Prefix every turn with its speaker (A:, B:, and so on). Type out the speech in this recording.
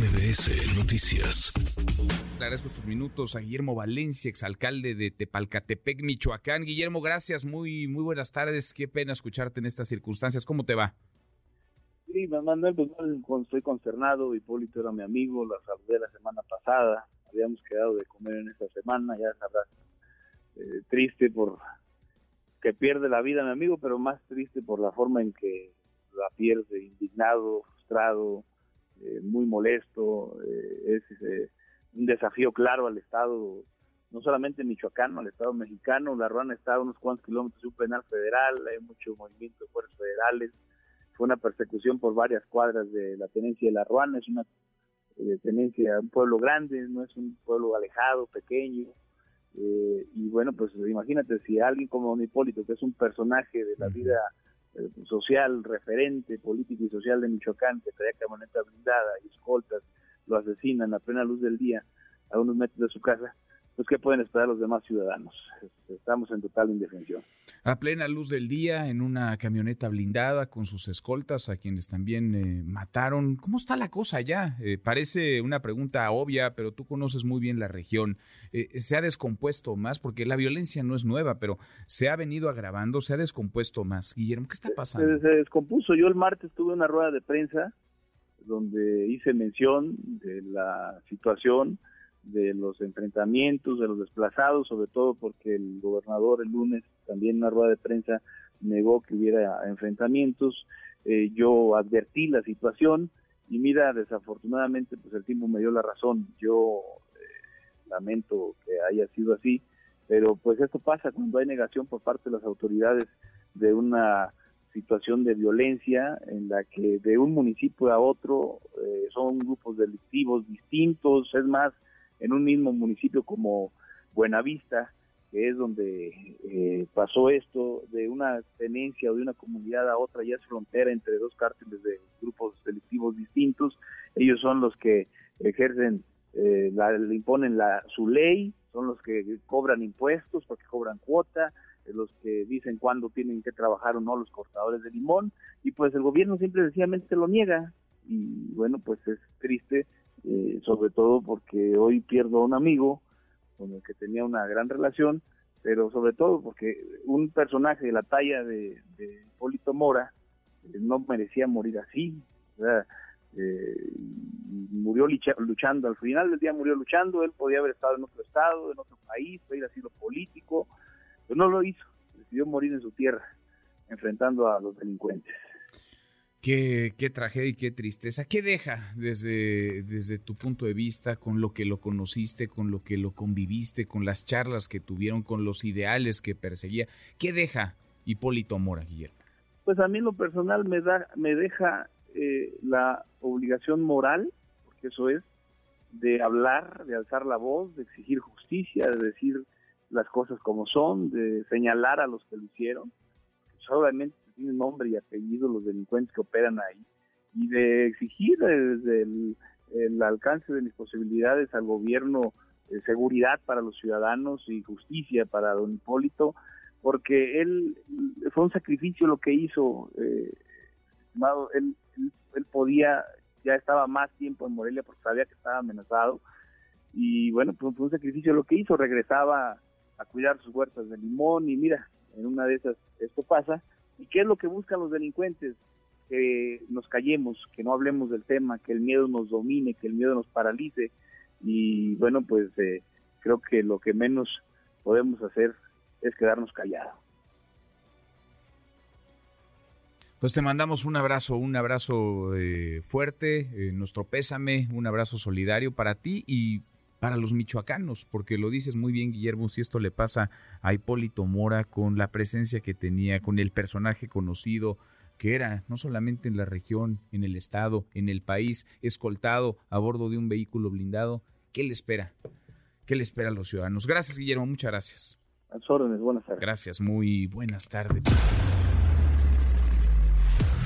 A: MBS Noticias.
B: Le agradezco estos minutos a Guillermo Valencia, exalcalde de Tepalcatepec, Michoacán. Guillermo, gracias, muy, muy buenas tardes. Qué pena escucharte en estas circunstancias. ¿Cómo te va?
C: Sí, Manuel, pues estoy consternado. Hipólito era mi amigo, la saludé la semana pasada. Habíamos quedado de comer en esta semana, ya sabrás. Eh, triste por que pierde la vida mi amigo, pero más triste por la forma en que la pierde, indignado, frustrado, eh, muy molesto. Eh, es eh, un desafío claro al Estado, no solamente michoacano, al Estado mexicano. La Ruana está a unos cuantos kilómetros de un penal federal, hay mucho movimiento de fuerzas federales. Fue una persecución por varias cuadras de la tenencia de La Ruana, es una tenencia, un pueblo grande, no es un pueblo alejado, pequeño. y bueno, pues imagínate si alguien como Don Hipólito, que es un personaje de la vida eh, social, referente político y social de Michoacán, que traía camioneta blindada y escoltas, lo asesinan a plena luz del día a unos metros de su casa, pues ¿qué pueden esperar los demás ciudadanos? Estamos en total indefensión.
B: A plena luz del día, en una camioneta blindada con sus escoltas, a quienes también eh, mataron. ¿Cómo está la cosa allá? Eh, parece una pregunta obvia, pero tú conoces muy bien la región. Eh, ¿Se ha descompuesto más? Porque la violencia no es nueva, pero se ha venido agravando, se ha descompuesto más. Guillermo, ¿qué está pasando?
C: Se, se descompuso. Yo el martes tuve una rueda de prensa donde hice mención de la situación de los enfrentamientos, de los desplazados, sobre todo porque el gobernador el lunes también en una rueda de prensa negó que hubiera enfrentamientos. Eh, yo advertí la situación y mira, desafortunadamente, pues el tiempo me dio la razón. Yo eh, lamento que haya sido así, pero pues esto pasa cuando hay negación por parte de las autoridades de una situación de violencia en la que de un municipio a otro eh, son grupos delictivos distintos, es más, en un mismo municipio como Buenavista, que es donde eh, pasó esto, de una tenencia o de una comunidad a otra, ya es frontera entre dos cárteles de grupos delictivos distintos, ellos son los que ejercen, eh, la, le imponen la, su ley, son los que cobran impuestos porque cobran cuota, eh, los que dicen cuándo tienen que trabajar o no los cortadores de limón, y pues el gobierno siempre sencillamente lo niega, y bueno, pues es triste eh, sobre todo porque hoy pierdo a un amigo con el que tenía una gran relación, pero sobre todo porque un personaje de la talla de, de Hipólito Mora eh, no merecía morir así, eh, murió luchando, al final del día murió luchando, él podía haber estado en otro estado, en otro país, ir asilo político, pero no lo hizo, decidió morir en su tierra, enfrentando a los delincuentes.
B: Qué, tragedia y qué tristeza. ¿Qué deja desde, desde tu punto de vista con lo que lo conociste, con lo que lo conviviste, con las charlas que tuvieron, con los ideales que perseguía? ¿Qué deja Hipólito Mora, Guillermo?
C: Pues a mí lo personal me, da, me deja eh, la obligación moral, porque eso es, de hablar, de alzar la voz, de exigir justicia, de decir las cosas como son, de señalar a los que lo hicieron. Solamente tienen nombre y apellido los delincuentes que operan ahí y de exigir desde el, alcance de mis posibilidades al gobierno eh, seguridad para los ciudadanos y justicia para don Hipólito, porque él fue un sacrificio lo que hizo, eh, él, él, podía, ya estaba más tiempo en Morelia porque sabía que estaba amenazado, y bueno, pues fue un sacrificio lo que hizo, regresaba a cuidar sus huertas de limón, y mira, en una de esas esto pasa, ¿Y qué es lo que buscan los delincuentes? Que nos callemos, que no hablemos del tema, que el miedo nos domine, que el miedo nos paralice. Y bueno, pues eh, creo que lo que menos podemos hacer es quedarnos callados.
B: Pues te mandamos un abrazo, un abrazo eh, fuerte, eh, nuestro pésame, un abrazo solidario para ti y para los michoacanos, porque lo dices muy bien, Guillermo, si esto le pasa a Hipólito Mora con la presencia que tenía, con el personaje conocido que era, no solamente en la región, en el estado, en el país, escoltado a bordo de un vehículo blindado, ¿qué le espera? ¿Qué le espera a los ciudadanos? Gracias, Guillermo, muchas gracias.
C: A órdenes, buenas tardes.
B: Gracias, muy buenas tardes.